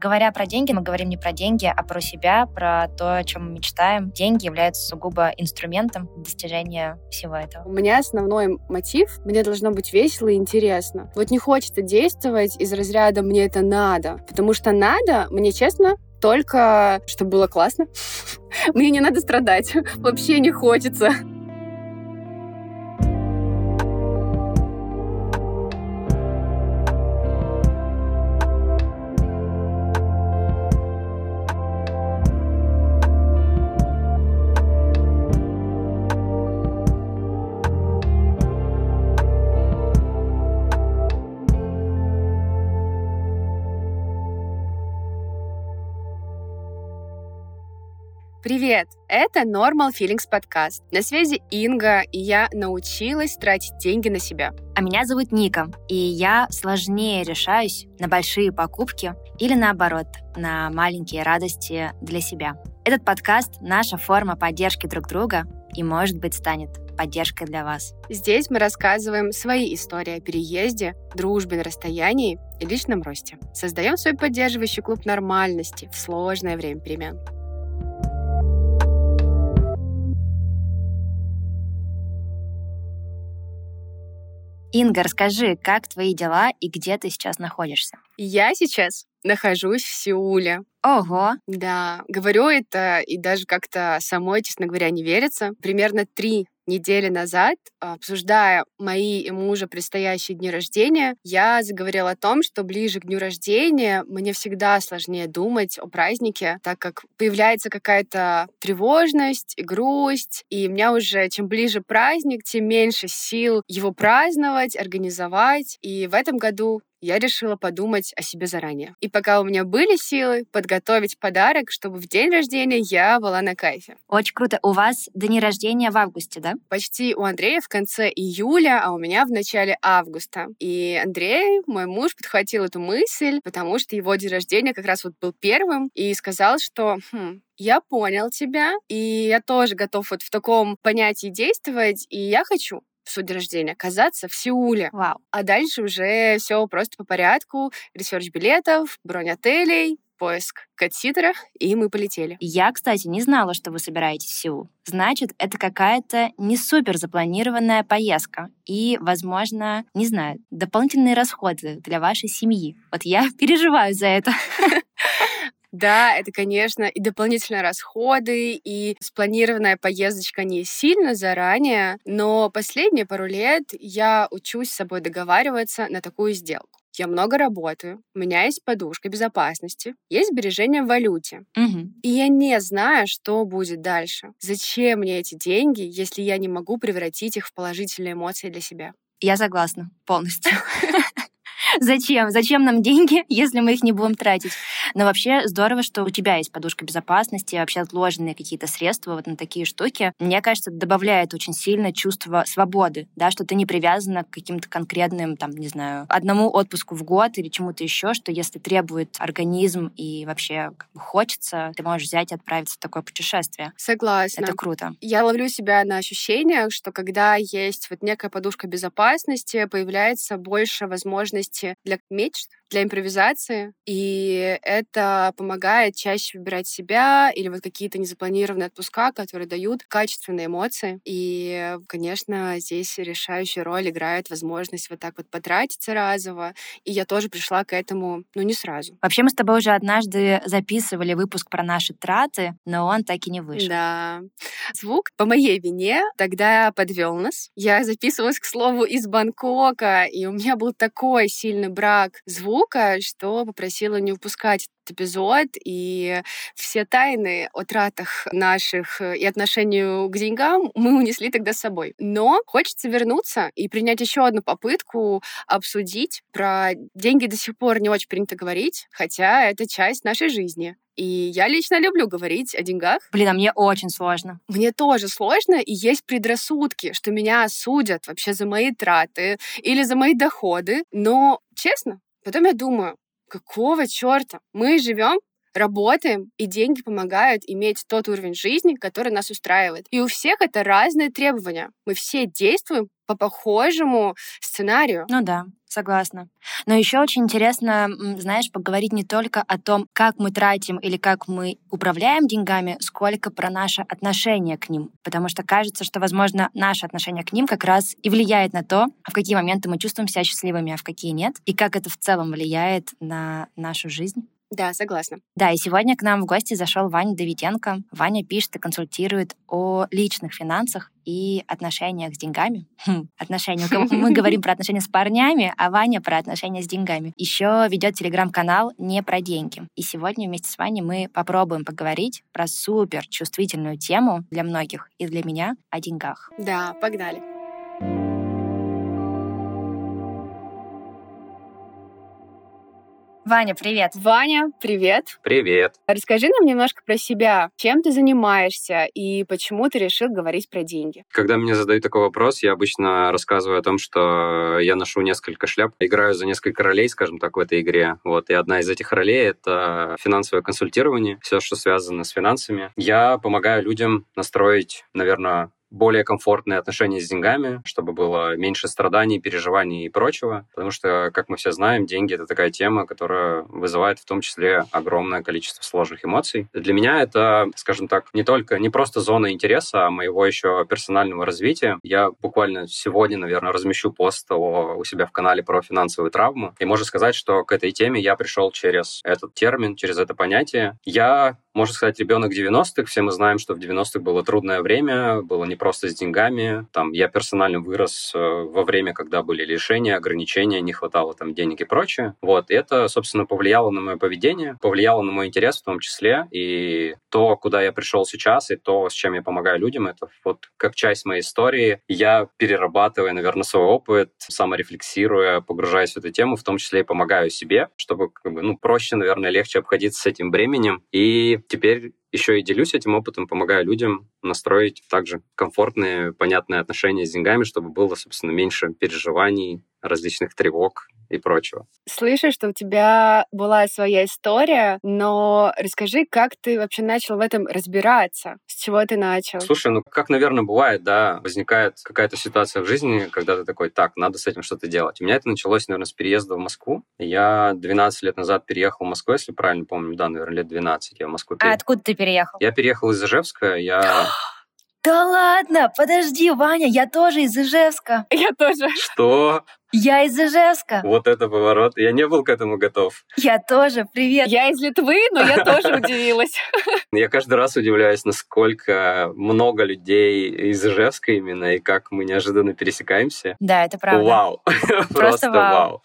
Говоря про деньги, мы говорим не про деньги, а про себя, про то, о чем мы мечтаем. Деньги являются сугубо инструментом достижения всего этого. У меня основной мотив — мне должно быть весело и интересно. Вот не хочется действовать из разряда «мне это надо», потому что надо, мне честно, только чтобы было классно. Мне не надо страдать. Вообще не хочется. Привет! Это Normal Feelings подкаст. На связи Инга, и я научилась тратить деньги на себя. А меня зовут Ника, и я сложнее решаюсь на большие покупки или наоборот, на маленькие радости для себя. Этот подкаст — наша форма поддержки друг друга и, может быть, станет поддержкой для вас. Здесь мы рассказываем свои истории о переезде, дружбе на расстоянии и личном росте. Создаем свой поддерживающий клуб нормальности в сложное время перемен. Инга, расскажи, как твои дела и где ты сейчас находишься? Я сейчас нахожусь в Сеуле. Ого! Да, говорю это и даже как-то самой, честно говоря, не верится. Примерно три недели назад, обсуждая мои и мужа предстоящие дни рождения, я заговорила о том, что ближе к дню рождения мне всегда сложнее думать о празднике, так как появляется какая-то тревожность и грусть, и у меня уже чем ближе праздник, тем меньше сил его праздновать, организовать. И в этом году я решила подумать о себе заранее. И пока у меня были силы, подготовить подарок, чтобы в день рождения я была на кайфе. Очень круто. У вас дни рождения в августе, да? Почти у Андрея в конце июля, а у меня в начале августа. И Андрей, мой муж, подхватил эту мысль, потому что его день рождения как раз вот был первым, и сказал, что хм, я понял тебя, и я тоже готов вот в таком понятии действовать, и я хочу в свой день рождения оказаться в Сеуле. Вау. А дальше уже все просто по порядку. Research билетов, бронь отелей, поиск катситера, и мы полетели. Я, кстати, не знала, что вы собираетесь в Сеул. Значит, это какая-то не супер запланированная поездка и, возможно, не знаю, дополнительные расходы для вашей семьи. Вот я переживаю за это. Да, это, конечно, и дополнительные расходы, и спланированная поездочка не сильно заранее, но последние пару лет я учусь с собой договариваться на такую сделку. Я много работаю, у меня есть подушка безопасности, есть сбережения в валюте. Угу. И я не знаю, что будет дальше. Зачем мне эти деньги, если я не могу превратить их в положительные эмоции для себя? Я согласна полностью. Зачем? Зачем нам деньги, если мы их не будем тратить? Но вообще здорово, что у тебя есть подушка безопасности, вообще отложенные какие-то средства вот на такие штуки. Мне кажется, добавляет очень сильно чувство свободы, да, что ты не привязана к каким-то конкретным, там, не знаю, одному отпуску в год или чему-то еще, что если требует организм и вообще как бы хочется, ты можешь взять и отправиться в такое путешествие. Согласна. Это круто. Я ловлю себя на ощущениях, что когда есть вот некая подушка безопасности, появляется больше возможности для мечт, для импровизации, и это помогает чаще выбирать себя или вот какие-то незапланированные отпуска, которые дают качественные эмоции. И, конечно, здесь решающую роль играет возможность вот так вот потратиться разово, и я тоже пришла к этому, ну, не сразу. Вообще мы с тобой уже однажды записывали выпуск про наши траты, но он так и не вышел. Да. Звук по моей вине тогда подвел нас. Я записывалась, к слову, из Бангкока, и у меня был такой сильный брак звука, звука, что попросила не упускать этот эпизод, и все тайны о тратах наших и отношению к деньгам мы унесли тогда с собой. Но хочется вернуться и принять еще одну попытку обсудить. Про деньги до сих пор не очень принято говорить, хотя это часть нашей жизни. И я лично люблю говорить о деньгах. Блин, а мне очень сложно. Мне тоже сложно, и есть предрассудки, что меня осудят вообще за мои траты или за мои доходы. Но, честно, Потом я думаю, какого черта? Мы живем работаем, и деньги помогают иметь тот уровень жизни, который нас устраивает. И у всех это разные требования. Мы все действуем по похожему сценарию. Ну да, согласна. Но еще очень интересно, знаешь, поговорить не только о том, как мы тратим или как мы управляем деньгами, сколько про наше отношение к ним. Потому что кажется, что, возможно, наше отношение к ним как раз и влияет на то, в какие моменты мы чувствуем себя счастливыми, а в какие нет, и как это в целом влияет на нашу жизнь. Да, согласна. Да, и сегодня к нам в гости зашел Ваня Давиденко. Ваня пишет и консультирует о личных финансах и отношениях с деньгами. Хм, отношения. Мы говорим про отношения с парнями, а Ваня про отношения с деньгами. Еще ведет телеграм-канал «Не про деньги». И сегодня вместе с Ваней мы попробуем поговорить про супер чувствительную тему для многих и для меня о деньгах. Да, погнали. Ваня, привет. Ваня, привет. Привет. Расскажи нам немножко про себя. Чем ты занимаешься и почему ты решил говорить про деньги? Когда мне задают такой вопрос, я обычно рассказываю о том, что я ношу несколько шляп, играю за несколько ролей, скажем так, в этой игре. Вот, и одна из этих ролей — это финансовое консультирование, все, что связано с финансами. Я помогаю людям настроить, наверное, более комфортные отношения с деньгами, чтобы было меньше страданий, переживаний и прочего. Потому что, как мы все знаем, деньги — это такая тема, которая вызывает в том числе огромное количество сложных эмоций. Для меня это, скажем так, не только, не просто зона интереса, а моего еще персонального развития. Я буквально сегодня, наверное, размещу пост о, у себя в канале про финансовую травму. И можно сказать, что к этой теме я пришел через этот термин, через это понятие. Я можно сказать, ребенок 90-х. Все мы знаем, что в 90-х было трудное время, было непросто с деньгами. Там я персонально вырос э, во время, когда были лишения, ограничения, не хватало там денег и прочее. Вот, и это, собственно, повлияло на мое поведение, повлияло на мой интерес в том числе. И то, куда я пришел сейчас, и то, с чем я помогаю людям, это вот как часть моей истории. Я перерабатываю, наверное, свой опыт, саморефлексируя, погружаясь в эту тему, в том числе и помогаю себе, чтобы как бы, ну, проще, наверное, легче обходиться с этим бременем. И теперь еще и делюсь этим опытом, помогаю людям настроить также комфортные, понятные отношения с деньгами, чтобы было, собственно, меньше переживаний, различных тревог и прочего. Слышу, что у тебя была своя история, но расскажи, как ты вообще начал в этом разбираться? С чего ты начал? Слушай, ну как, наверное, бывает, да, возникает какая-то ситуация в жизни, когда ты такой, так, надо с этим что-то делать. У меня это началось, наверное, с переезда в Москву. Я 12 лет назад переехал в Москву, если правильно помню, да, наверное, лет 12 я в Москву переехал. А откуда ты переехал? Я переехал из Ижевска, я... Да ладно, подожди, Ваня, я тоже из Ижевска. Я тоже. Что? Я из Ижевска. Вот это поворот. Я не был к этому готов. Я тоже. Привет. Я из Литвы, но я тоже удивилась. Я каждый раз удивляюсь, насколько много людей из Ижевска именно, и как мы неожиданно пересекаемся. Да, это правда. Вау. Просто вау.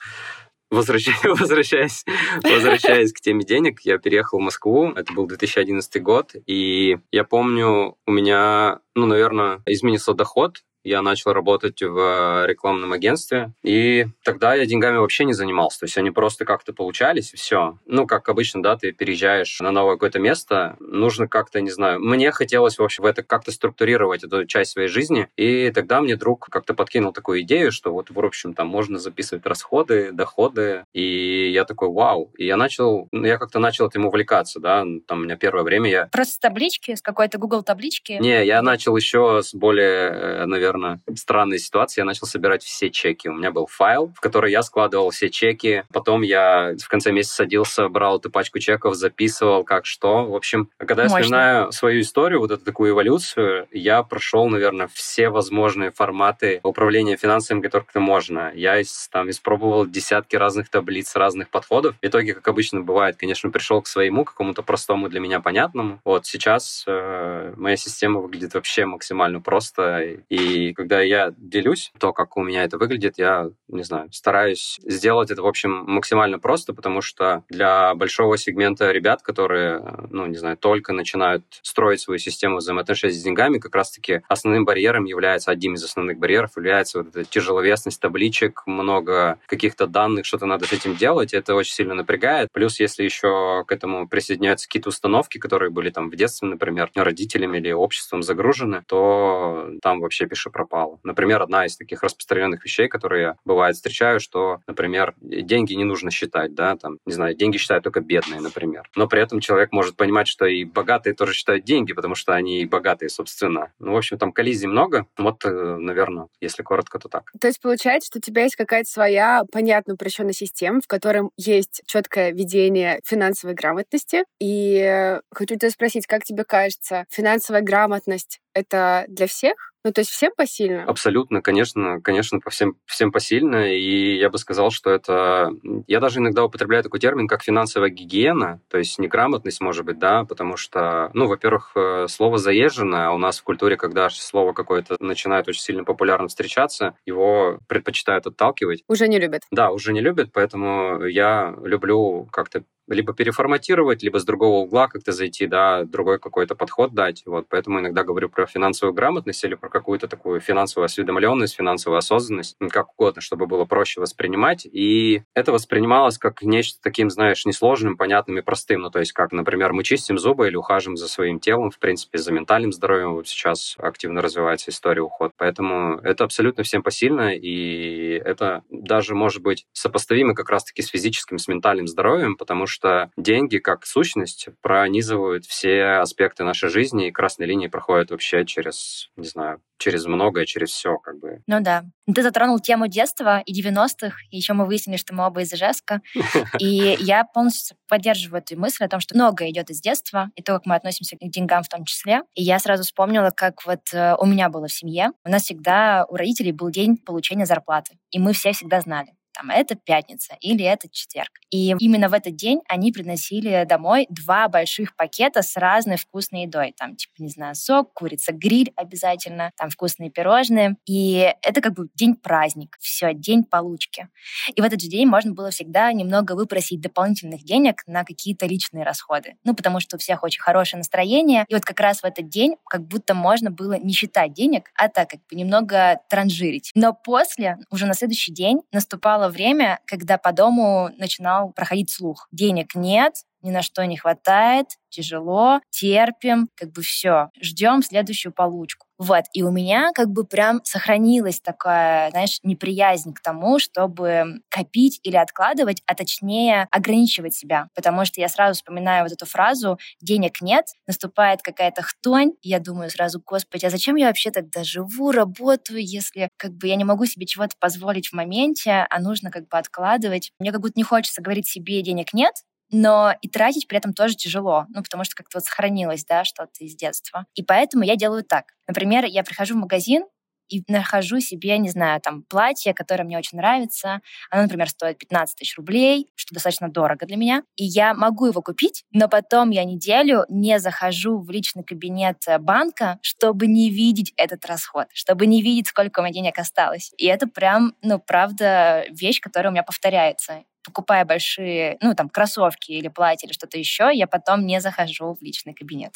Возвращаясь, возвращаясь, возвращаясь к теме денег, я переехал в Москву. Это был 2011 год. И я помню, у меня, ну, наверное, изменился доход я начал работать в рекламном агентстве, и тогда я деньгами вообще не занимался, то есть они просто как-то получались, и все. Ну, как обычно, да, ты переезжаешь на новое какое-то место, нужно как-то, не знаю, мне хотелось, в общем, в это как-то структурировать эту часть своей жизни, и тогда мне друг как-то подкинул такую идею, что вот, в общем, там можно записывать расходы, доходы, и я такой, вау, и я начал, ну, я как-то начал этим увлекаться, да, там у меня первое время я... Просто с таблички, с какой-то Google таблички? Не, я начал еще с более, э, наверное, наверное, странной ситуации, я начал собирать все чеки. У меня был файл, в который я складывал все чеки. Потом я в конце месяца садился, брал эту пачку чеков, записывал, как что. В общем, когда Мощно. я вспоминаю свою историю, вот эту такую эволюцию, я прошел, наверное, все возможные форматы управления финансами, которые можно. Я там испробовал десятки разных таблиц, разных подходов. В итоге, как обычно бывает, конечно, пришел к своему, какому-то простому для меня понятному. Вот сейчас э, моя система выглядит вообще максимально просто, и когда я делюсь то, как у меня это выглядит, я, не знаю, стараюсь сделать это, в общем, максимально просто, потому что для большого сегмента ребят, которые, ну, не знаю, только начинают строить свою систему взаимоотношений с деньгами, как раз-таки основным барьером является, одним из основных барьеров является вот эта тяжеловесность табличек, много каких-то данных, что-то надо с этим делать, это очень сильно напрягает. Плюс, если еще к этому присоединяются какие-то установки, которые были там в детстве, например, родителями или обществом загружены, то там вообще пиши пропало. Например, одна из таких распространенных вещей, которые я бывает встречаю, что, например, деньги не нужно считать, да, там, не знаю, деньги считают только бедные, например. Но при этом человек может понимать, что и богатые тоже считают деньги, потому что они и богатые, собственно. Ну, в общем, там коллизий много. Вот, э, наверное, если коротко, то так. То есть получается, что у тебя есть какая-то своя понятная упрощенная система, в котором есть четкое ведение финансовой грамотности. И хочу тебя спросить, как тебе кажется, финансовая грамотность это для всех? Ну, то есть всем посильно? Абсолютно, конечно, конечно, по всем, всем посильно. И я бы сказал, что это... Я даже иногда употребляю такой термин, как финансовая гигиена, то есть неграмотность, может быть, да, потому что, ну, во-первых, э, слово заезжено, а у нас в культуре, когда слово какое-то начинает очень сильно популярно встречаться, его предпочитают отталкивать. Уже не любят. Да, уже не любят, поэтому я люблю как-то либо переформатировать, либо с другого угла как-то зайти, да, другой какой-то подход дать. Вот, поэтому иногда говорю про финансовую грамотность или про какую-то такую финансовую осведомленность, финансовую осознанность, как угодно, чтобы было проще воспринимать. И это воспринималось как нечто таким, знаешь, несложным, понятным и простым. Ну, то есть, как, например, мы чистим зубы или ухаживаем за своим телом, в принципе, за ментальным здоровьем. Вот сейчас активно развивается история уход. Поэтому это абсолютно всем посильно, и это даже может быть сопоставимо как раз-таки с физическим, с ментальным здоровьем, потому что что деньги как сущность пронизывают все аспекты нашей жизни, и красной линии проходят вообще через, не знаю, через многое, через все, как бы. Ну да. Ты затронул тему детства и 90-х, и еще мы выяснили, что мы оба из Ижевска. И я полностью поддерживаю эту мысль о том, что многое идет из детства, и то, как мы относимся к деньгам в том числе. И я сразу вспомнила, как вот э, у меня было в семье. У нас всегда, у родителей был день получения зарплаты. И мы все всегда знали там, это пятница или это четверг. И именно в этот день они приносили домой два больших пакета с разной вкусной едой. Там, типа, не знаю, сок, курица, гриль обязательно, там вкусные пирожные. И это как бы день праздник, все, день получки. И в этот же день можно было всегда немного выпросить дополнительных денег на какие-то личные расходы. Ну, потому что у всех очень хорошее настроение. И вот как раз в этот день как будто можно было не считать денег, а так как бы немного транжирить. Но после, уже на следующий день, наступало наступало время, когда по дому начинал проходить слух. Денег нет, ни на что не хватает, тяжело, терпим, как бы все, ждем следующую получку. Вот, и у меня как бы прям сохранилась такая, знаешь, неприязнь к тому, чтобы копить или откладывать, а точнее ограничивать себя. Потому что я сразу вспоминаю вот эту фразу «денег нет», наступает какая-то хтонь, и я думаю сразу, господи, а зачем я вообще тогда живу, работаю, если как бы я не могу себе чего-то позволить в моменте, а нужно как бы откладывать. Мне как будто не хочется говорить себе «денег нет», но и тратить при этом тоже тяжело, ну, потому что как-то вот сохранилось, да, что-то из детства. И поэтому я делаю так. Например, я прихожу в магазин, и нахожу себе, не знаю, там, платье, которое мне очень нравится. Оно, например, стоит 15 тысяч рублей, что достаточно дорого для меня. И я могу его купить, но потом я неделю не захожу в личный кабинет э, банка, чтобы не видеть этот расход, чтобы не видеть, сколько у меня денег осталось. И это прям, ну, правда, вещь, которая у меня повторяется покупая большие, ну, там, кроссовки или платье или что-то еще, я потом не захожу в личный кабинет.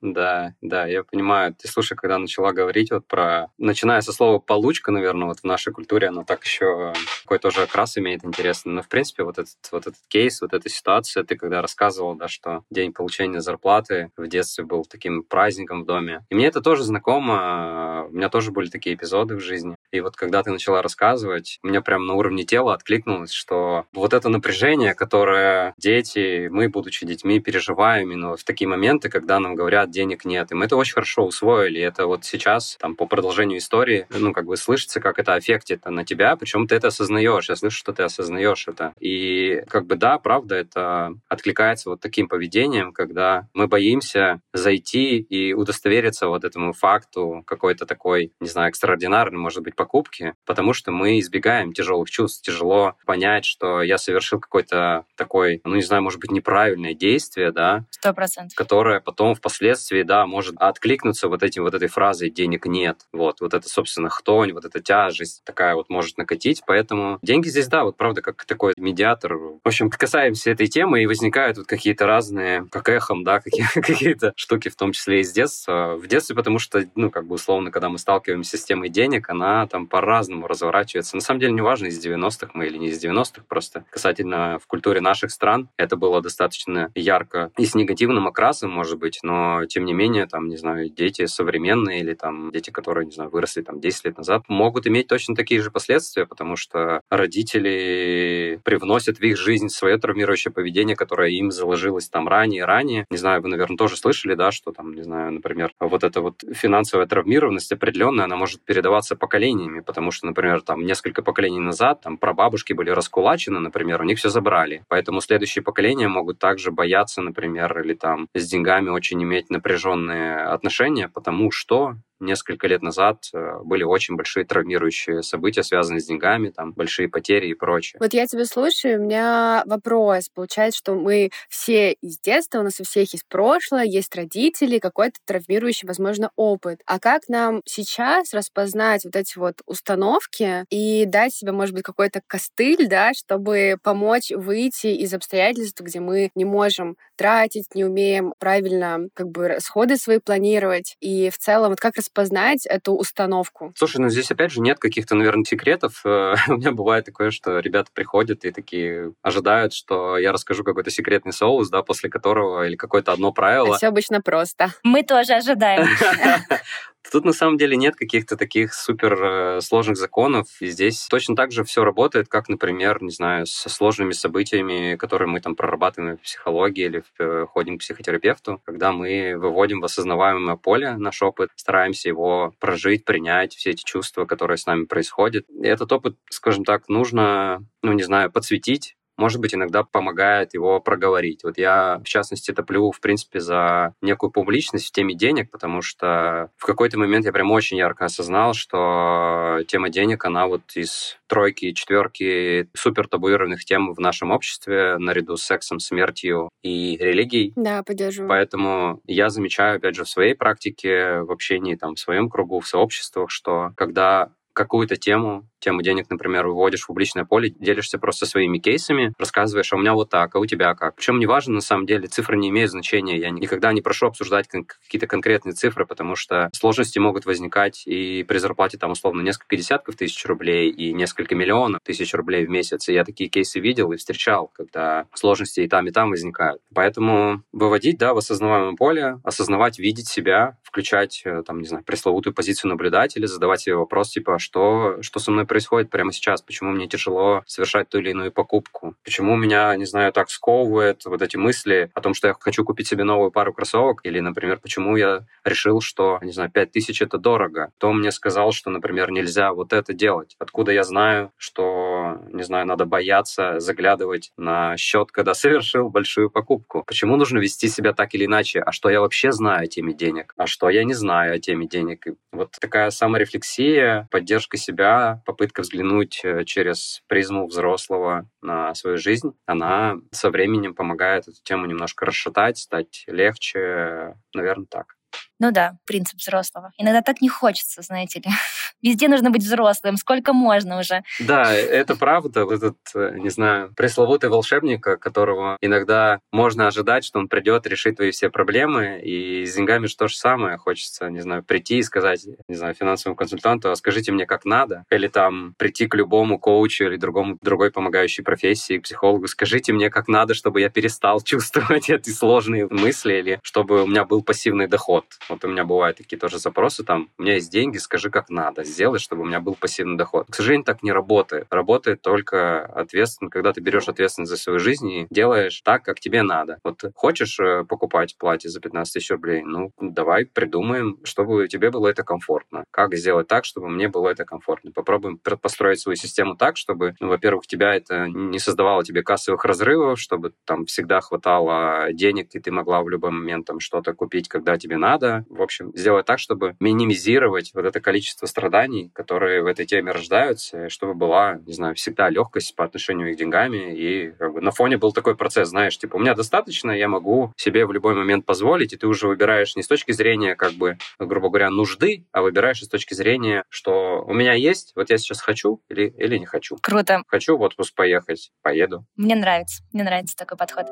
Да, да, я понимаю. Ты слушай, когда начала говорить вот про... Начиная со слова «получка», наверное, вот в нашей культуре оно так еще какой тоже окрас имеет интересный. Но, в принципе, вот этот, вот этот кейс, вот эта ситуация, ты когда рассказывал, да, что день получения зарплаты в детстве был таким праздником в доме. И мне это тоже знакомо. У меня тоже были такие эпизоды в жизни. И вот когда ты начала рассказывать, у меня прям на уровне тела откликнулось, что вот это напряжение, которое дети, мы, будучи детьми, переживаем именно в такие моменты, когда нам говорят, денег нет. И мы это очень хорошо усвоили. Это вот сейчас, там, по продолжению истории, ну, как бы слышится, как это аффектит на тебя, причем ты это осознаешь. Я слышу, что ты осознаешь это. И как бы да, правда, это откликается вот таким поведением, когда мы боимся зайти и удостовериться вот этому факту какой-то такой, не знаю, экстраординарный, может быть, покупки, потому что мы избегаем тяжелых чувств. Тяжело понять, что я совершил какой-то такой, ну, не знаю, может быть, неправильное действие, да, Сто процентов. которое потом впоследствии, да, может откликнуться вот этим вот этой фразой «денег нет». Вот, вот это, собственно, хтонь, вот эта тяжесть такая вот может накатить. Поэтому деньги здесь, да, вот правда, как такой медиатор. В общем, касаемся этой темы, и возникают вот какие-то разные, как эхом, да, какие-то штуки, в том числе из детства. В детстве, потому что, ну, как бы условно, когда мы сталкиваемся с темой денег, она там по-разному разворачивается. На самом деле, неважно, из 90-х мы или не из 90-х, просто касательно в культуре наших стран это было достаточно ярко и с негативным окрасом, может быть, но тем не менее, там, не знаю, дети современные или там дети, которые, не знаю, выросли там 10 лет назад, могут иметь точно такие же последствия, потому что родители привносят в их жизнь свое травмирующее поведение, которое им заложилось там ранее, ранее. Не знаю, вы, наверное, тоже слышали, да, что там, не знаю, например, вот эта вот финансовая травмированность определенная, она может передаваться поколениями, потому что, например, там несколько поколений назад там прабабушки были раскулачены, например, у них все забрали. Поэтому следующие поколения могут также бояться, например, или там с деньгами очень иметь напряженные отношения, потому что несколько лет назад э, были очень большие травмирующие события, связанные с деньгами, там, большие потери и прочее. Вот я тебя слушаю, у меня вопрос. Получается, что мы все из детства, у нас у всех есть прошлое, есть родители, какой-то травмирующий, возможно, опыт. А как нам сейчас распознать вот эти вот установки и дать себе, может быть, какой-то костыль, да, чтобы помочь выйти из обстоятельств, где мы не можем тратить, не умеем правильно как бы расходы свои планировать. И в целом, вот как распознать эту установку? Слушай, ну здесь опять же нет каких-то, наверное, секретов. У меня бывает такое, что ребята приходят и такие ожидают, что я расскажу какой-то секретный соус, да, после которого или какое-то одно правило. Все обычно просто. Мы тоже ожидаем. Тут на самом деле нет каких-то таких супер э, сложных законов. И здесь точно так же все работает, как, например, не знаю, со сложными событиями, которые мы там прорабатываем в психологии или э, ходим к психотерапевту, когда мы выводим в осознаваемое поле наш опыт, стараемся его прожить, принять, все эти чувства, которые с нами происходят. И этот опыт, скажем так, нужно, ну, не знаю, подсветить, может быть, иногда помогает его проговорить. Вот я, в частности, топлю, в принципе, за некую публичность в теме денег, потому что в какой-то момент я прям очень ярко осознал, что тема денег, она вот из тройки четверки супер табуированных тем в нашем обществе, наряду с сексом, смертью и религией. Да, поддерживаю. Поэтому я замечаю, опять же, в своей практике, в общении там, в своем кругу, в сообществах, что когда какую-то тему тему денег, например, выводишь в публичное поле, делишься просто своими кейсами, рассказываешь, а у меня вот так, а у тебя как. Причем не важно, на самом деле, цифры не имеют значения. Я никогда не прошу обсуждать какие-то конкретные цифры, потому что сложности могут возникать и при зарплате там условно несколько десятков тысяч рублей и несколько миллионов тысяч рублей в месяц. И я такие кейсы видел и встречал, когда сложности и там, и там возникают. Поэтому выводить, да, в осознаваемое поле, осознавать, видеть себя, включать, э, там, не знаю, пресловутую позицию наблюдателя, задавать себе вопрос, типа, что, что со мной происходит прямо сейчас, почему мне тяжело совершать ту или иную покупку, почему меня, не знаю, так сковывает вот эти мысли о том, что я хочу купить себе новую пару кроссовок, или, например, почему я решил, что, не знаю, 5000 это дорого. Кто мне сказал, что, например, нельзя вот это делать? Откуда я знаю, что, не знаю, надо бояться заглядывать на счет, когда совершил большую покупку? Почему нужно вести себя так или иначе? А что я вообще знаю о теме денег? А что я не знаю о теме денег? И вот такая саморефлексия, поддержка себя, попытка взглянуть э, через призму взрослого на свою жизнь, она со временем помогает эту тему немножко расшатать, стать легче, наверное, так. Ну да, принцип взрослого. Иногда так не хочется, знаете ли. Везде нужно быть взрослым, сколько можно уже. Да, это правда. Этот, э, не знаю, пресловутый волшебник, которого иногда можно ожидать, что он придет решить твои все проблемы, и с деньгами же то же самое. Хочется, не знаю, прийти и сказать, не знаю, финансовому консультанту, а скажите мне, как надо. Или там прийти к любому коучу или другому, другой помогающей профессии, к психологу, скажите мне, как надо, чтобы я перестал чувствовать эти сложные мысли, или чтобы у меня был пассивный доход. Вот у меня бывают такие тоже запросы, там, у меня есть деньги, скажи, как надо сделать, чтобы у меня был пассивный доход. К сожалению, так не работает. Работает только ответственно, когда ты берешь ответственность за свою жизнь и делаешь так, как тебе надо. Вот хочешь э, покупать платье за 15 тысяч рублей, ну, давай придумаем, чтобы тебе было это комфортно. Как сделать так, чтобы мне было это комфортно. Попробуем построить свою систему так, чтобы, ну, во-первых, тебя это не создавало тебе кассовых разрывов, чтобы там всегда хватало денег, и ты могла в любой момент там что-то купить, когда тебе надо. В общем, сделать так, чтобы минимизировать вот это количество страданий, которые в этой теме рождаются, чтобы была, не знаю, всегда легкость по отношению к деньгами. И как бы, на фоне был такой процесс, знаешь, типа, у меня достаточно, я могу себе в любой момент позволить, и ты уже выбираешь не с точки зрения, как бы, грубо говоря, нужды, а выбираешь с точки зрения, что у меня есть, вот я сейчас хочу или, или не хочу. Круто. Хочу в отпуск поехать, поеду. Мне нравится, мне нравится такой подход.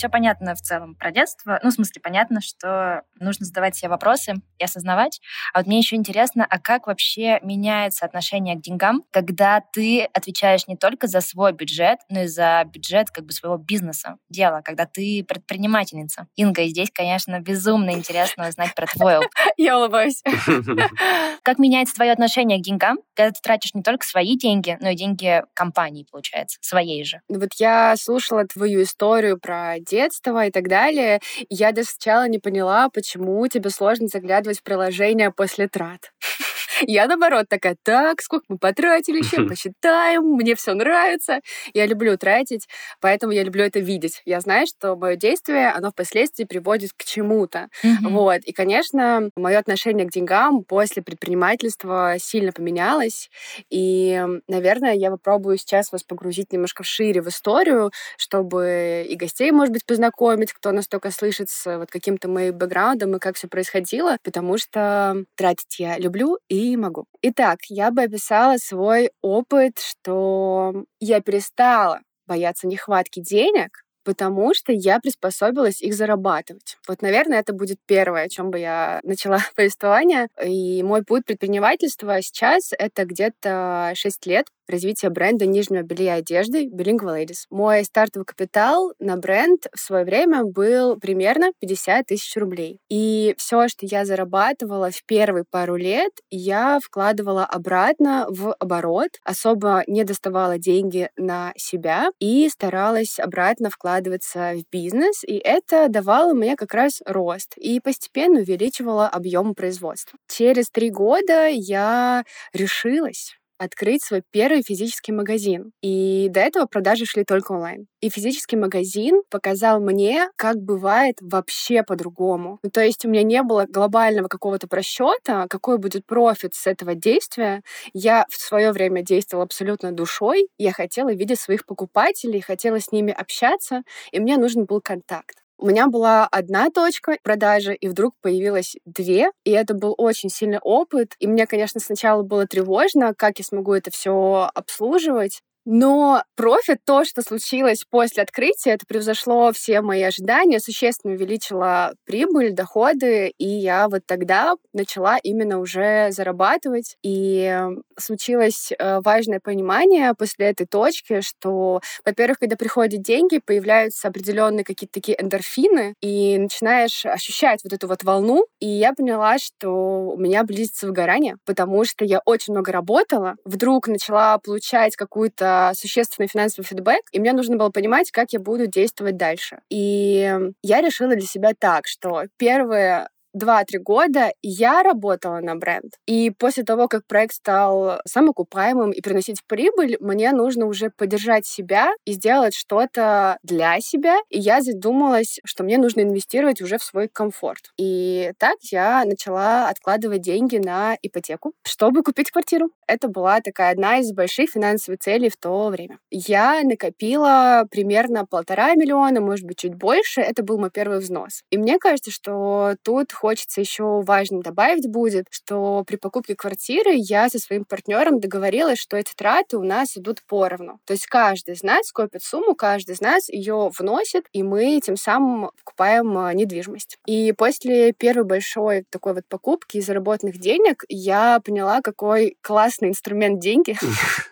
Все понятно в целом про детство. Ну, в смысле, понятно, что нужно задавать себе вопросы и осознавать. А вот мне еще интересно, а как вообще меняется отношение к деньгам, когда ты отвечаешь не только за свой бюджет, но и за бюджет как бы своего бизнеса, дела, когда ты предпринимательница. Инга, и здесь, конечно, безумно интересно узнать про твой опыт. Я улыбаюсь. Как меняется твое отношение к деньгам, когда ты тратишь не только свои деньги, но и деньги компании, получается, своей же? Ну вот я слушала твою историю про детство и так далее. Я даже сначала не поняла, почему тебе сложно заглядывать в приложение после трат. Я, наоборот, такая, так, сколько мы потратили еще, посчитаем, мне все нравится. Я люблю тратить, поэтому я люблю это видеть. Я знаю, что мое действие, оно впоследствии приводит к чему-то. Вот. И, конечно, мое отношение к деньгам после предпринимательства сильно поменялось. И, наверное, я попробую сейчас вас погрузить немножко шире в историю, чтобы и гостей, может быть, познакомить, кто настолько слышит с вот каким-то моим бэкграундом и как все происходило, потому что тратить я люблю и могу. Итак, я бы описала свой опыт, что я перестала бояться нехватки денег, потому что я приспособилась их зарабатывать. Вот, наверное, это будет первое, о чем бы я начала повествование. И мой путь предпринимательства сейчас — это где-то 6 лет развития бренда нижнего белья и одежды Bilingual Ladies. Мой стартовый капитал на бренд в свое время был примерно 50 тысяч рублей. И все, что я зарабатывала в первые пару лет, я вкладывала обратно в оборот, особо не доставала деньги на себя и старалась обратно вкладываться в бизнес, и это давало мне как раз рост и постепенно увеличивало объем производства. Через три года я решилась открыть свой первый физический магазин. И до этого продажи шли только онлайн. И физический магазин показал мне, как бывает вообще по-другому. Ну, то есть у меня не было глобального какого-то просчета, какой будет профит с этого действия. Я в свое время действовала абсолютно душой. Я хотела видеть своих покупателей, хотела с ними общаться, и мне нужен был контакт. У меня была одна точка продажи, и вдруг появилось две, и это был очень сильный опыт. И мне, конечно, сначала было тревожно, как я смогу это все обслуживать. Но профит, то, что случилось после открытия, это превзошло все мои ожидания, существенно увеличило прибыль, доходы, и я вот тогда начала именно уже зарабатывать. И случилось э, важное понимание после этой точки, что, во-первых, когда приходят деньги, появляются определенные какие-то такие эндорфины, и начинаешь ощущать вот эту вот волну. И я поняла, что у меня близится выгорание, потому что я очень много работала, вдруг начала получать какую-то Э, существенный финансовый фидбэк, и мне нужно было понимать, как я буду действовать дальше. И я решила для себя так, что первые 2-3 года я работала на бренд. И после того, как проект стал самокупаемым и приносить прибыль, мне нужно уже поддержать себя и сделать что-то для себя. И я задумалась, что мне нужно инвестировать уже в свой комфорт. И так я начала откладывать деньги на ипотеку, чтобы купить квартиру. Это была такая одна из больших финансовых целей в то время. Я накопила примерно полтора миллиона, может быть, чуть больше. Это был мой первый взнос. И мне кажется, что тут хочется еще важно добавить будет, что при покупке квартиры я со своим партнером договорилась, что эти траты у нас идут поровну. То есть каждый из нас копит сумму, каждый из нас ее вносит, и мы тем самым покупаем а, недвижимость. И после первой большой такой вот покупки и заработанных денег я поняла, какой классный инструмент деньги.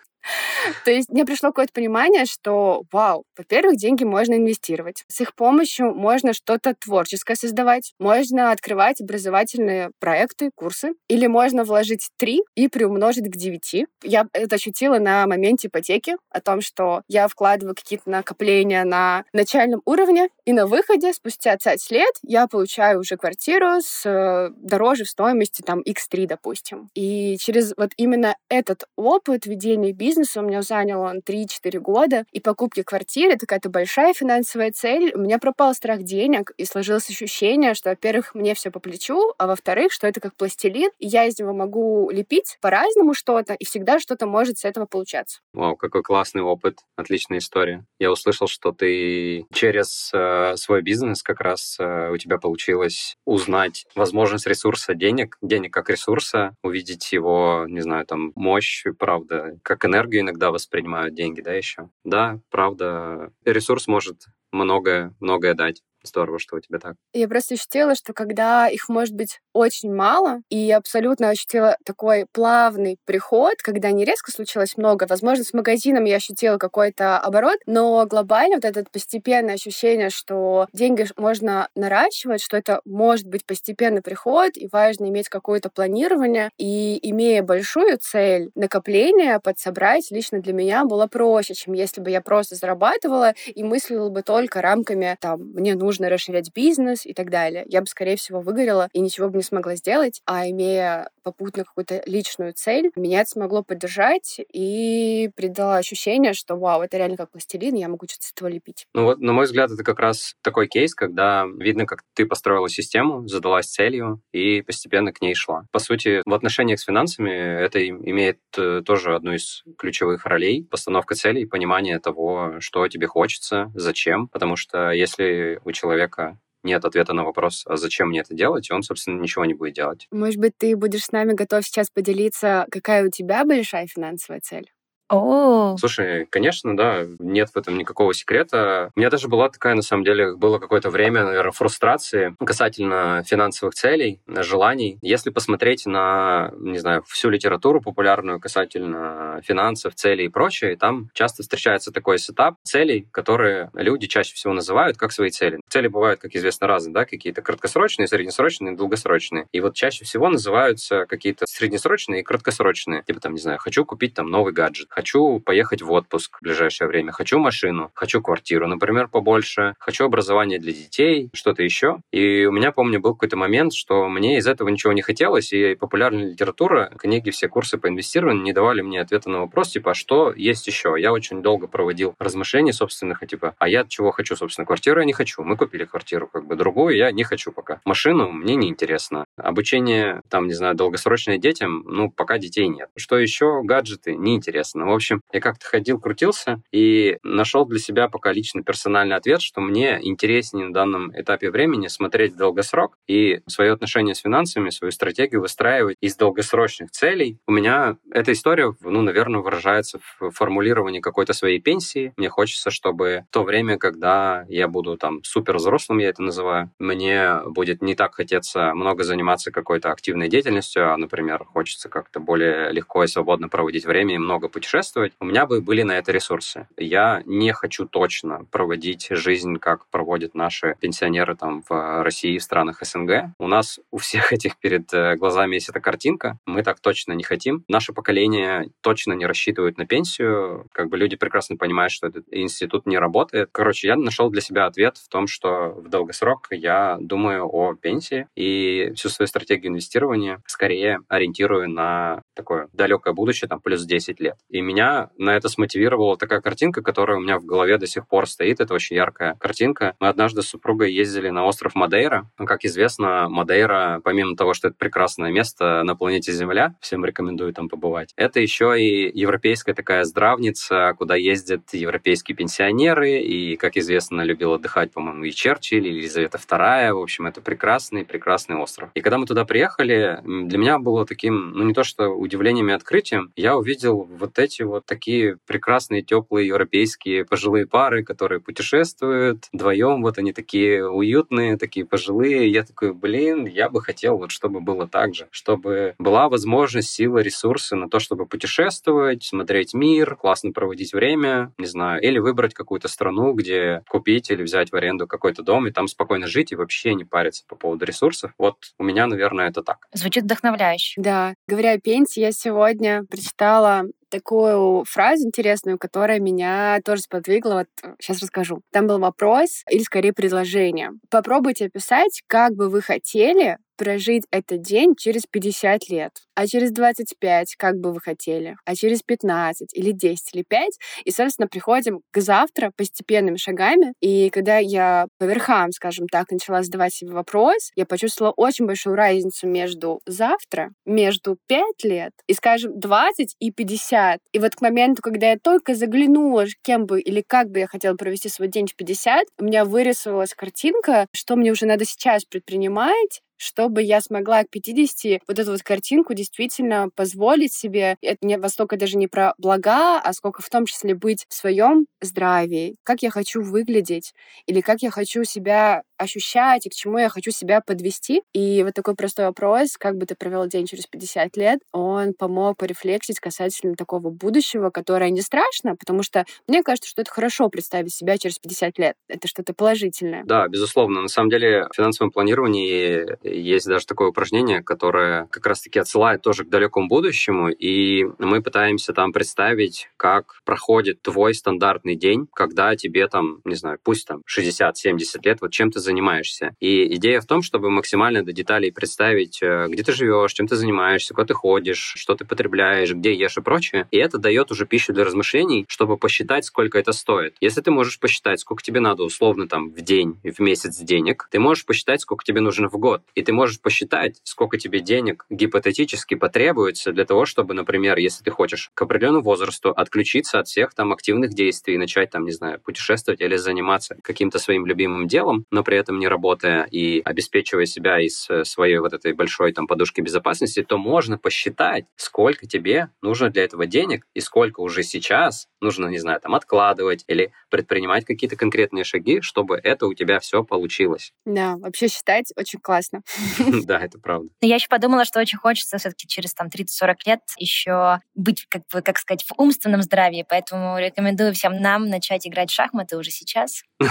То есть мне пришло какое-то понимание, что, вау, во-первых, деньги можно инвестировать. С их помощью можно что-то творческое создавать, можно открывать образовательные проекты, курсы, или можно вложить три и приумножить к девяти. Я это ощутила на моменте ипотеки, о том, что я вкладываю какие-то накопления на начальном уровне, и на выходе, спустя 5 лет, я получаю уже квартиру с э, дороже в стоимости, там, x3, допустим. И через вот именно этот опыт ведения бизнеса у меня занял он 3-4 года, и покупки квартиры — это какая-то большая финансовая цель. У меня пропал страх денег, и сложилось ощущение, что, во-первых, мне все по плечу, а во-вторых, что это как пластилин, и я из него могу лепить по-разному что-то, и всегда что-то может с этого получаться. Вау, какой классный опыт, отличная история. Я услышал, что ты через э, свой бизнес как раз э, у тебя получилось узнать возможность ресурса денег, денег как ресурса, увидеть его, не знаю, там, мощь, правда, как энергию иногда воспринимают деньги, да, еще. Да, правда, ресурс может многое, многое дать. Здорово, что у тебя так. Я просто ощутила, что когда их может быть очень мало, и абсолютно ощутила такой плавный приход, когда не резко случилось много. Возможно, с магазином я ощутила какой-то оборот, но глобально вот это постепенное ощущение, что деньги можно наращивать, что это может быть постепенный приход, и важно иметь какое-то планирование, и имея большую цель накопления, подсобрать лично для меня было проще, чем если бы я просто зарабатывала и мыслила бы только рамками, там, мне нужно нужно расширять бизнес и так далее. Я бы, скорее всего, выгорела и ничего бы не смогла сделать, а имея попутно какую-то личную цель, меня это смогло поддержать и придало ощущение, что вау, это реально как пластилин, я могу что-то с этого лепить. Ну вот, на мой взгляд, это как раз такой кейс, когда видно, как ты построила систему, задалась целью и постепенно к ней шла. По сути, в отношениях с финансами это имеет э, тоже одну из ключевых ролей, постановка целей, понимание того, что тебе хочется, зачем, потому что если у человека нет ответа на вопрос, а зачем мне это делать, он, собственно, ничего не будет делать. Может быть, ты будешь с нами готов сейчас поделиться, какая у тебя большая финансовая цель? О, Слушай, конечно, да, нет в этом никакого секрета. У меня даже была такая, на самом деле, было какое-то время, наверное, фрустрации касательно финансовых целей, желаний. Если посмотреть на, не знаю, всю литературу популярную касательно финансов, целей и прочее, там часто встречается такой сетап целей, которые люди чаще всего называют как свои цели. Цели бывают, как известно, разные, да, какие-то краткосрочные, среднесрочные, долгосрочные. И вот чаще всего называются какие-то среднесрочные и краткосрочные. Типа там, не знаю, хочу купить там новый гаджет, хочу поехать в отпуск в ближайшее время, хочу машину, хочу квартиру, например, побольше, хочу образование для детей, что-то еще. И у меня, помню, был какой-то момент, что мне из этого ничего не хотелось, и популярная литература, книги, все курсы по инвестированию не давали мне ответа на вопрос, типа, а что есть еще? Я очень долго проводил размышлений собственных, типа, а я чего хочу, собственно, квартиру я не хочу. Мы купили квартиру, как бы, другую я не хочу пока. Машину мне не интересно. Обучение, там, не знаю, долгосрочное детям, ну, пока детей нет. Что еще? Гаджеты, неинтересно. В общем, я как-то ходил, крутился и нашел для себя пока лично персональный ответ, что мне интереснее на данном этапе времени смотреть в долгосрок и свое отношение с финансами, свою стратегию выстраивать из долгосрочных целей. У меня эта история, ну, наверное, выражается в формулировании какой-то своей пенсии. Мне хочется, чтобы в то время, когда я буду там супер взрослым, я это называю, мне будет не так хотеться много заниматься какой-то активной деятельностью, а, например, хочется как-то более легко и свободно проводить время и много путешествовать, у меня бы были на это ресурсы. Я не хочу точно проводить жизнь, как проводят наши пенсионеры там в России, в странах СНГ. У нас у всех этих перед э, глазами есть эта картинка. Мы так точно не хотим. Наше поколение точно не рассчитывает на пенсию. Как бы люди прекрасно понимают, что этот институт не работает. Короче, я нашел для себя ответ в том, что в долгосрок я думаю о пенсии и всю свою стратегию инвестирования скорее ориентирую на такое далекое будущее, там, плюс 10 лет. И меня на это смотивировала такая картинка, которая у меня в голове до сих пор стоит. Это очень яркая картинка. Мы однажды с супругой ездили на остров Мадейра. Ну, как известно, Мадейра, помимо того, что это прекрасное место на планете Земля, всем рекомендую там побывать, это еще и европейская такая здравница, куда ездят европейские пенсионеры. И, как известно, любил отдыхать, по-моему, и Черчилль, и Елизавета II. В общем, это прекрасный, прекрасный остров. И когда мы туда приехали, для меня было таким, ну, не то что удивлением и открытием, я увидел вот эти вот такие прекрасные, теплые европейские пожилые пары, которые путешествуют вдвоем, вот они такие уютные, такие пожилые. Я такой, блин, я бы хотел вот, чтобы было так же, чтобы была возможность, сила, ресурсы на то, чтобы путешествовать, смотреть мир, классно проводить время, не знаю, или выбрать какую-то страну, где купить или взять в аренду какой-то дом и там спокойно жить и вообще не париться по поводу ресурсов. Вот у меня, наверное, это так. Звучит вдохновляюще. Да. Говоря о пенсии, я сегодня прочитала такую фразу интересную, которая меня тоже сподвигла. Вот сейчас расскажу. Там был вопрос, или скорее предложение. Попробуйте описать, как бы вы хотели, прожить этот день через 50 лет, а через 25, как бы вы хотели, а через 15 или 10 или 5. И, собственно, приходим к завтра постепенными шагами. И когда я по верхам, скажем так, начала задавать себе вопрос, я почувствовала очень большую разницу между завтра, между 5 лет и, скажем, 20 и 50. И вот к моменту, когда я только заглянула, кем бы или как бы я хотела провести свой день в 50, у меня вырисовалась картинка, что мне уже надо сейчас предпринимать, чтобы я смогла к 50 вот эту вот картинку действительно позволить себе. Это не во столько даже не про блага, а сколько в том числе быть в своем здравии, как я хочу выглядеть, или как я хочу себя ощущать и к чему я хочу себя подвести. И вот такой простой вопрос, как бы ты провел день через 50 лет, он помог порефлексить касательно такого будущего, которое не страшно, потому что мне кажется, что это хорошо представить себя через 50 лет. Это что-то положительное. Да, безусловно. На самом деле в финансовом планировании есть даже такое упражнение, которое как раз-таки отсылает тоже к далекому будущему, и мы пытаемся там представить, как проходит твой стандартный день, когда тебе там, не знаю, пусть там 60-70 лет, вот чем ты занимаешься. И идея в том, чтобы максимально до деталей представить, э, где ты живешь, чем ты занимаешься, куда ты ходишь, что ты потребляешь, где ешь и прочее. И это дает уже пищу для размышлений, чтобы посчитать, сколько это стоит. Если ты можешь посчитать, сколько тебе надо условно там в день, в месяц денег, ты можешь посчитать, сколько тебе нужно в год. И ты можешь посчитать, сколько тебе денег гипотетически потребуется для того, чтобы, например, если ты хочешь к определенному возрасту отключиться от всех там активных действий и начать там, не знаю, путешествовать или заниматься каким-то своим любимым делом, но при этом не работая и обеспечивая себя из э, своей вот этой большой там подушки безопасности, то можно посчитать, сколько тебе нужно для этого денег и сколько уже сейчас нужно, не знаю, там откладывать или предпринимать какие-то конкретные шаги, чтобы это у тебя все получилось. Да, вообще считать очень классно. Да, это правда. Я еще подумала, что очень хочется все-таки через там 30-40 лет еще быть, как бы, как сказать, в умственном здравии, поэтому рекомендую всем нам начать играть в шахматы уже сейчас.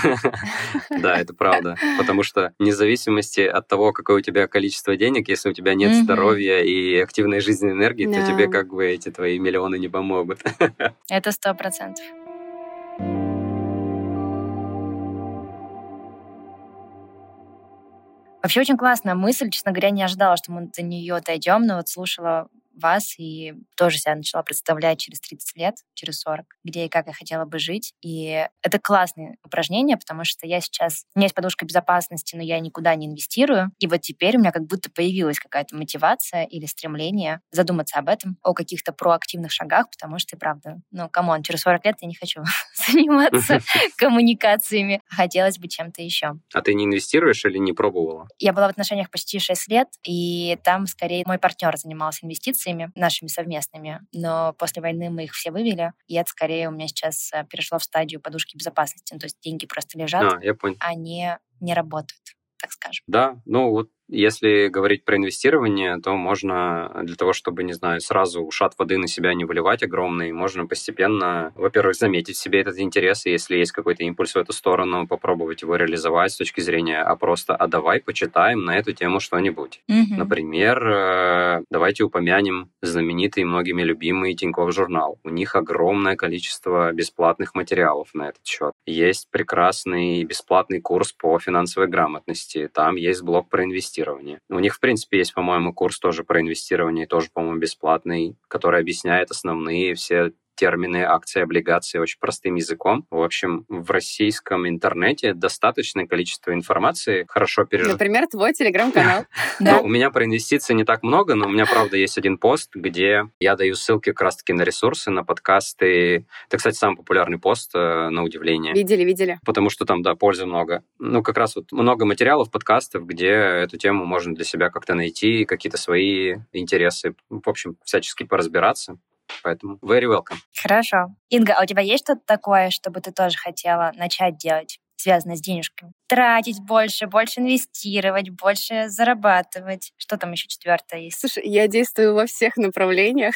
Да, это правда. Потому что вне зависимости от того, какое у тебя количество денег, если у тебя нет здоровья и активной жизненной энергии, то тебе как бы эти твои миллионы не помогут. Это сто процентов. Вообще очень классная мысль. Честно говоря, не ожидала, что мы до нее дойдем, но вот слушала вас и тоже себя начала представлять через 30 лет, через 40, где и как я хотела бы жить. И это классное упражнение, потому что я сейчас... У меня есть подушка безопасности, но я никуда не инвестирую. И вот теперь у меня как будто появилась какая-то мотивация или стремление задуматься об этом, о каких-то проактивных шагах, потому что, правда, ну, come on, через 40 лет я не хочу заниматься коммуникациями. Хотелось бы чем-то еще. А ты не инвестируешь или не пробовала? Я была в отношениях почти 6 лет, и там скорее мой партнер занимался инвестициями, инвестициями нашими совместными, но после войны мы их все вывели, и это скорее у меня сейчас э, перешло в стадию подушки безопасности. Ну, то есть деньги просто лежат, а, я понял. они не работают, так скажем. Да, ну вот если говорить про инвестирование, то можно для того, чтобы, не знаю, сразу ушат воды на себя не выливать огромный, можно постепенно, во-первых, заметить в себе этот интерес, и если есть какой-то импульс в эту сторону, попробовать его реализовать с точки зрения, а просто, а давай почитаем на эту тему что-нибудь. Mm-hmm. Например, э, давайте упомянем знаменитый многими любимый Тинькофф журнал. У них огромное количество бесплатных материалов на этот счет. Есть прекрасный бесплатный курс по финансовой грамотности. Там есть блок про инвестиции инвестирование. У них, в принципе, есть, по-моему, курс тоже про инвестирование, тоже, по-моему, бесплатный, который объясняет основные все термины акции, облигации очень простым языком. В общем, в российском интернете достаточное количество информации, хорошо пережит. Например, твой телеграм-канал. Да. У меня про инвестиции не так много, но у меня, правда, есть один пост, где я даю ссылки как раз-таки на ресурсы, на подкасты. Это, кстати, самый популярный пост, э, на удивление. Видели, видели. Потому что там, да, пользы много. Ну, как раз вот много материалов, подкастов, где эту тему можно для себя как-то найти, какие-то свои интересы, в общем, всячески поразбираться. Поэтому very welcome. Хорошо. Инга, а у тебя есть что-то такое, чтобы ты тоже хотела начать делать? связанное с денежками. Тратить больше, больше инвестировать, больше зарабатывать. Что там еще четвертое есть? Слушай, я действую во всех направлениях.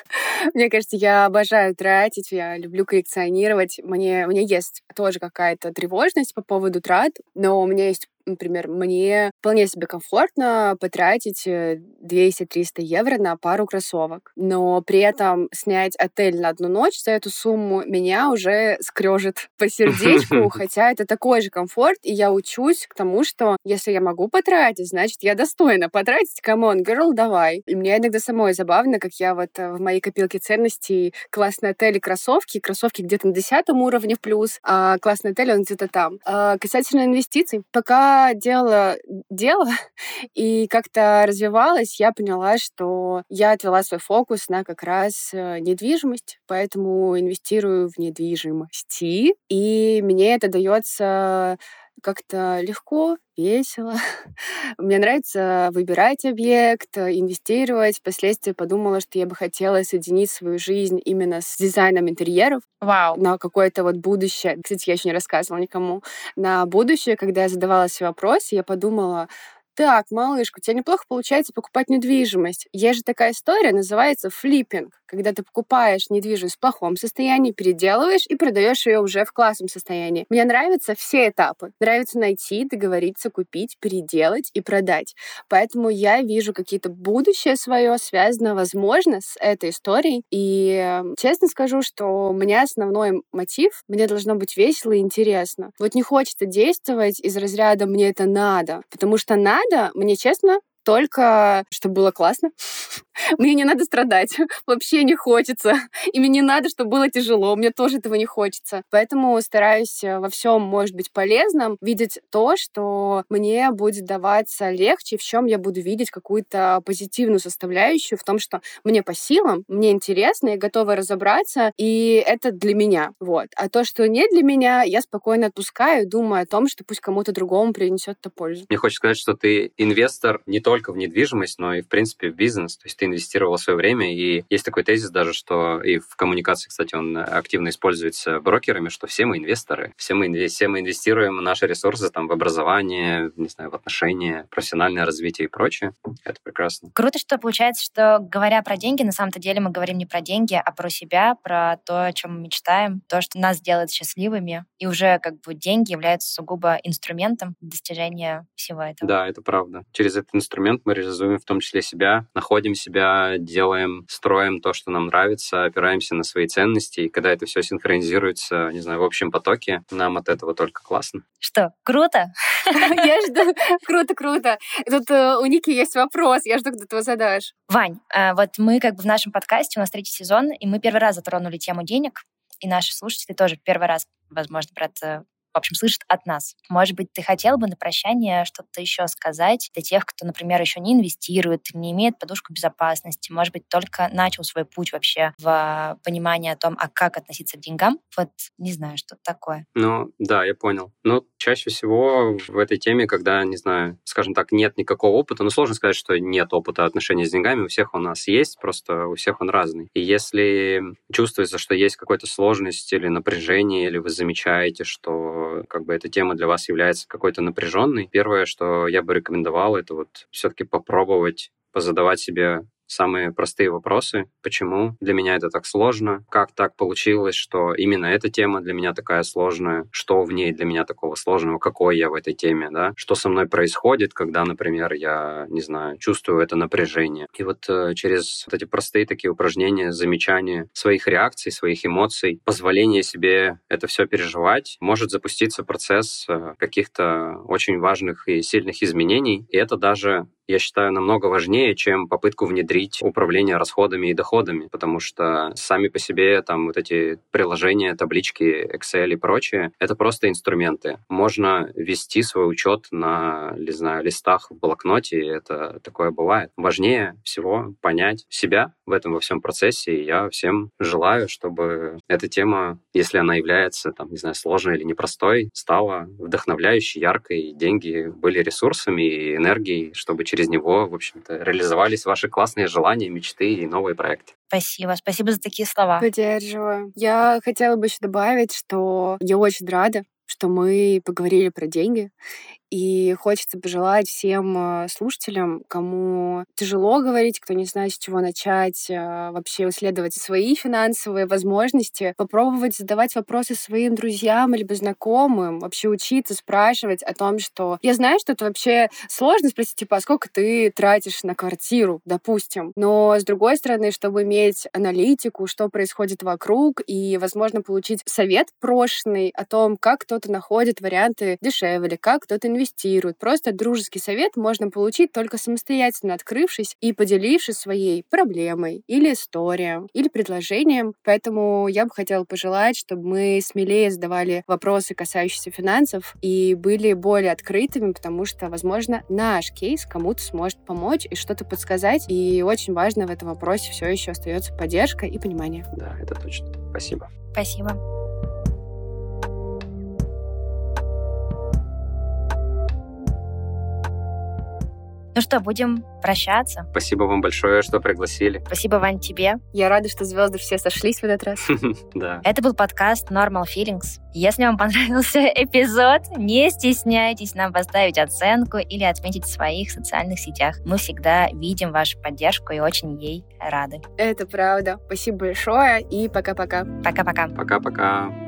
Мне кажется, я обожаю тратить, я люблю коллекционировать. Мне, у меня есть тоже какая-то тревожность по поводу трат, но у меня есть например, мне вполне себе комфортно потратить 200-300 э, евро на пару кроссовок, но при этом снять отель на одну ночь за эту сумму меня уже скрежет по сердечку, хотя это такой же комфорт, и я учусь к тому, что если я могу потратить, значит, я достойна потратить. Come on, girl, давай. И мне иногда самой забавно, как я вот э, в моей копилке ценностей классный отель и кроссовки, кроссовки где-то на десятом уровне в плюс, а классный отель, он где-то там. А касательно инвестиций, пока делала дело и как-то развивалась, я поняла, что я отвела свой фокус на как раз э, недвижимость, поэтому инвестирую в недвижимости, и мне это дается как-то легко, весело. Мне нравится выбирать объект, инвестировать. Впоследствии подумала, что я бы хотела соединить свою жизнь именно с дизайном интерьеров. Вау. На какое-то вот будущее. Кстати, я еще не рассказывала никому. На будущее, когда я задавала себе вопрос, я подумала, так, малышка, у тебя неплохо получается покупать недвижимость. Есть же такая история, называется флиппинг, когда ты покупаешь недвижимость в плохом состоянии, переделываешь и продаешь ее уже в классном состоянии. Мне нравятся все этапы. Нравится найти, договориться, купить, переделать и продать. Поэтому я вижу какие-то будущее свое связано, возможно, с этой историей. И честно скажу, что у меня основной мотив, мне должно быть весело и интересно. Вот не хочется действовать из разряда «мне это надо», потому что надо надо, мне честно, только чтобы было классно. Мне не надо страдать. Вообще не хочется. И мне не надо, чтобы было тяжело. Мне тоже этого не хочется. Поэтому стараюсь э, во всем, может быть, полезным видеть то, что мне будет даваться легче, в чем я буду видеть какую-то позитивную составляющую, в том, что мне по силам, мне интересно, я готова разобраться, и это для меня. Вот. А то, что не для меня, я спокойно отпускаю, думаю о том, что пусть кому-то другому принесет это пользу. Мне хочется сказать, что ты инвестор не только в недвижимость, но и, в принципе, в бизнес. То есть ты инвестировала свое время, и есть такой тезис даже, что и в коммуникации, кстати, он активно используется брокерами, что все мы инвесторы, все мы, все мы инвестируем наши ресурсы там в образование, не знаю, в отношения, профессиональное развитие и прочее. Это прекрасно. Круто, что получается, что говоря про деньги, на самом-то деле мы говорим не про деньги, а про себя, про то, о чем мы мечтаем, то, что нас делает счастливыми. И уже как бы деньги являются сугубо инструментом достижения всего этого. Да, это правда. Через этот инструмент мы реализуем в том числе себя, находим себя, делаем, строим то, что нам нравится, опираемся на свои ценности, и когда это все синхронизируется, не знаю, в общем потоке, нам от этого только классно. Что, круто? Я жду. Круто, круто. Тут э, у Ники есть вопрос, я жду, когда ты его задашь. Вань, э, вот мы как бы в нашем подкасте, у нас третий сезон, и мы первый раз затронули тему денег, и наши слушатели тоже первый раз, возможно, про это в общем, слышит от нас. Может быть, ты хотел бы на прощание что-то еще сказать для тех, кто, например, еще не инвестирует, не имеет подушку безопасности, может быть, только начал свой путь вообще в понимание о том, а как относиться к деньгам. Вот не знаю, что такое. Ну, да, я понял. Ну, чаще всего в этой теме, когда, не знаю, скажем так, нет никакого опыта, ну, сложно сказать, что нет опыта отношений с деньгами, у всех у нас есть, просто у всех он разный. И если чувствуется, что есть какая-то сложность или напряжение, или вы замечаете, что как бы эта тема для вас является какой-то напряженной, первое, что я бы рекомендовал, это вот все-таки попробовать позадавать себе самые простые вопросы. Почему для меня это так сложно? Как так получилось, что именно эта тема для меня такая сложная? Что в ней для меня такого сложного? Какой я в этой теме? Да? Что со мной происходит, когда, например, я, не знаю, чувствую это напряжение? И вот э, через вот эти простые такие упражнения, замечания своих реакций, своих эмоций, позволение себе это все переживать, может запуститься процесс э, каких-то очень важных и сильных изменений. И это даже я считаю, намного важнее, чем попытку внедрить управление расходами и доходами, потому что сами по себе там вот эти приложения, таблички, Excel и прочее, это просто инструменты. Можно вести свой учет на, не знаю, листах в блокноте, это такое бывает. Важнее всего понять себя в этом во всем процессе, и я всем желаю, чтобы эта тема, если она является, там, не знаю, сложной или непростой, стала вдохновляющей, яркой, деньги были ресурсами и энергией, чтобы через него, в общем-то, реализовались ваши классные желания, мечты и новые проекты. Спасибо, спасибо за такие слова. Поддерживаю. Я хотела бы еще добавить, что я очень рада, что мы поговорили про деньги. И хочется пожелать всем э, слушателям, кому тяжело говорить, кто не знает, с чего начать, э, вообще исследовать свои финансовые возможности, попробовать задавать вопросы своим друзьям либо знакомым, вообще учиться спрашивать о том, что я знаю, что это вообще сложно спросить, типа, а сколько ты тратишь на квартиру, допустим. Но, с другой стороны, чтобы иметь аналитику, что происходит вокруг, и, возможно, получить совет прошлый о том, как кто-то находит варианты дешевле, как кто-то инвестирует инвестируют. Просто дружеский совет можно получить только самостоятельно открывшись и поделившись своей проблемой или историей, или предложением. Поэтому я бы хотела пожелать, чтобы мы смелее задавали вопросы, касающиеся финансов, и были более открытыми, потому что, возможно, наш кейс кому-то сможет помочь и что-то подсказать. И очень важно в этом вопросе все еще остается поддержка и понимание. Да, это точно. Спасибо. Спасибо. Ну что, будем прощаться. Спасибо вам большое, что пригласили. Спасибо, Вань, тебе. Я рада, что звезды все сошлись в этот раз. Да. Это был подкаст Normal Feelings. Если вам понравился эпизод, не стесняйтесь нам поставить оценку или отметить в своих социальных сетях. Мы всегда видим вашу поддержку и очень ей рады. Это правда. Спасибо большое и пока-пока. Пока-пока. Пока-пока.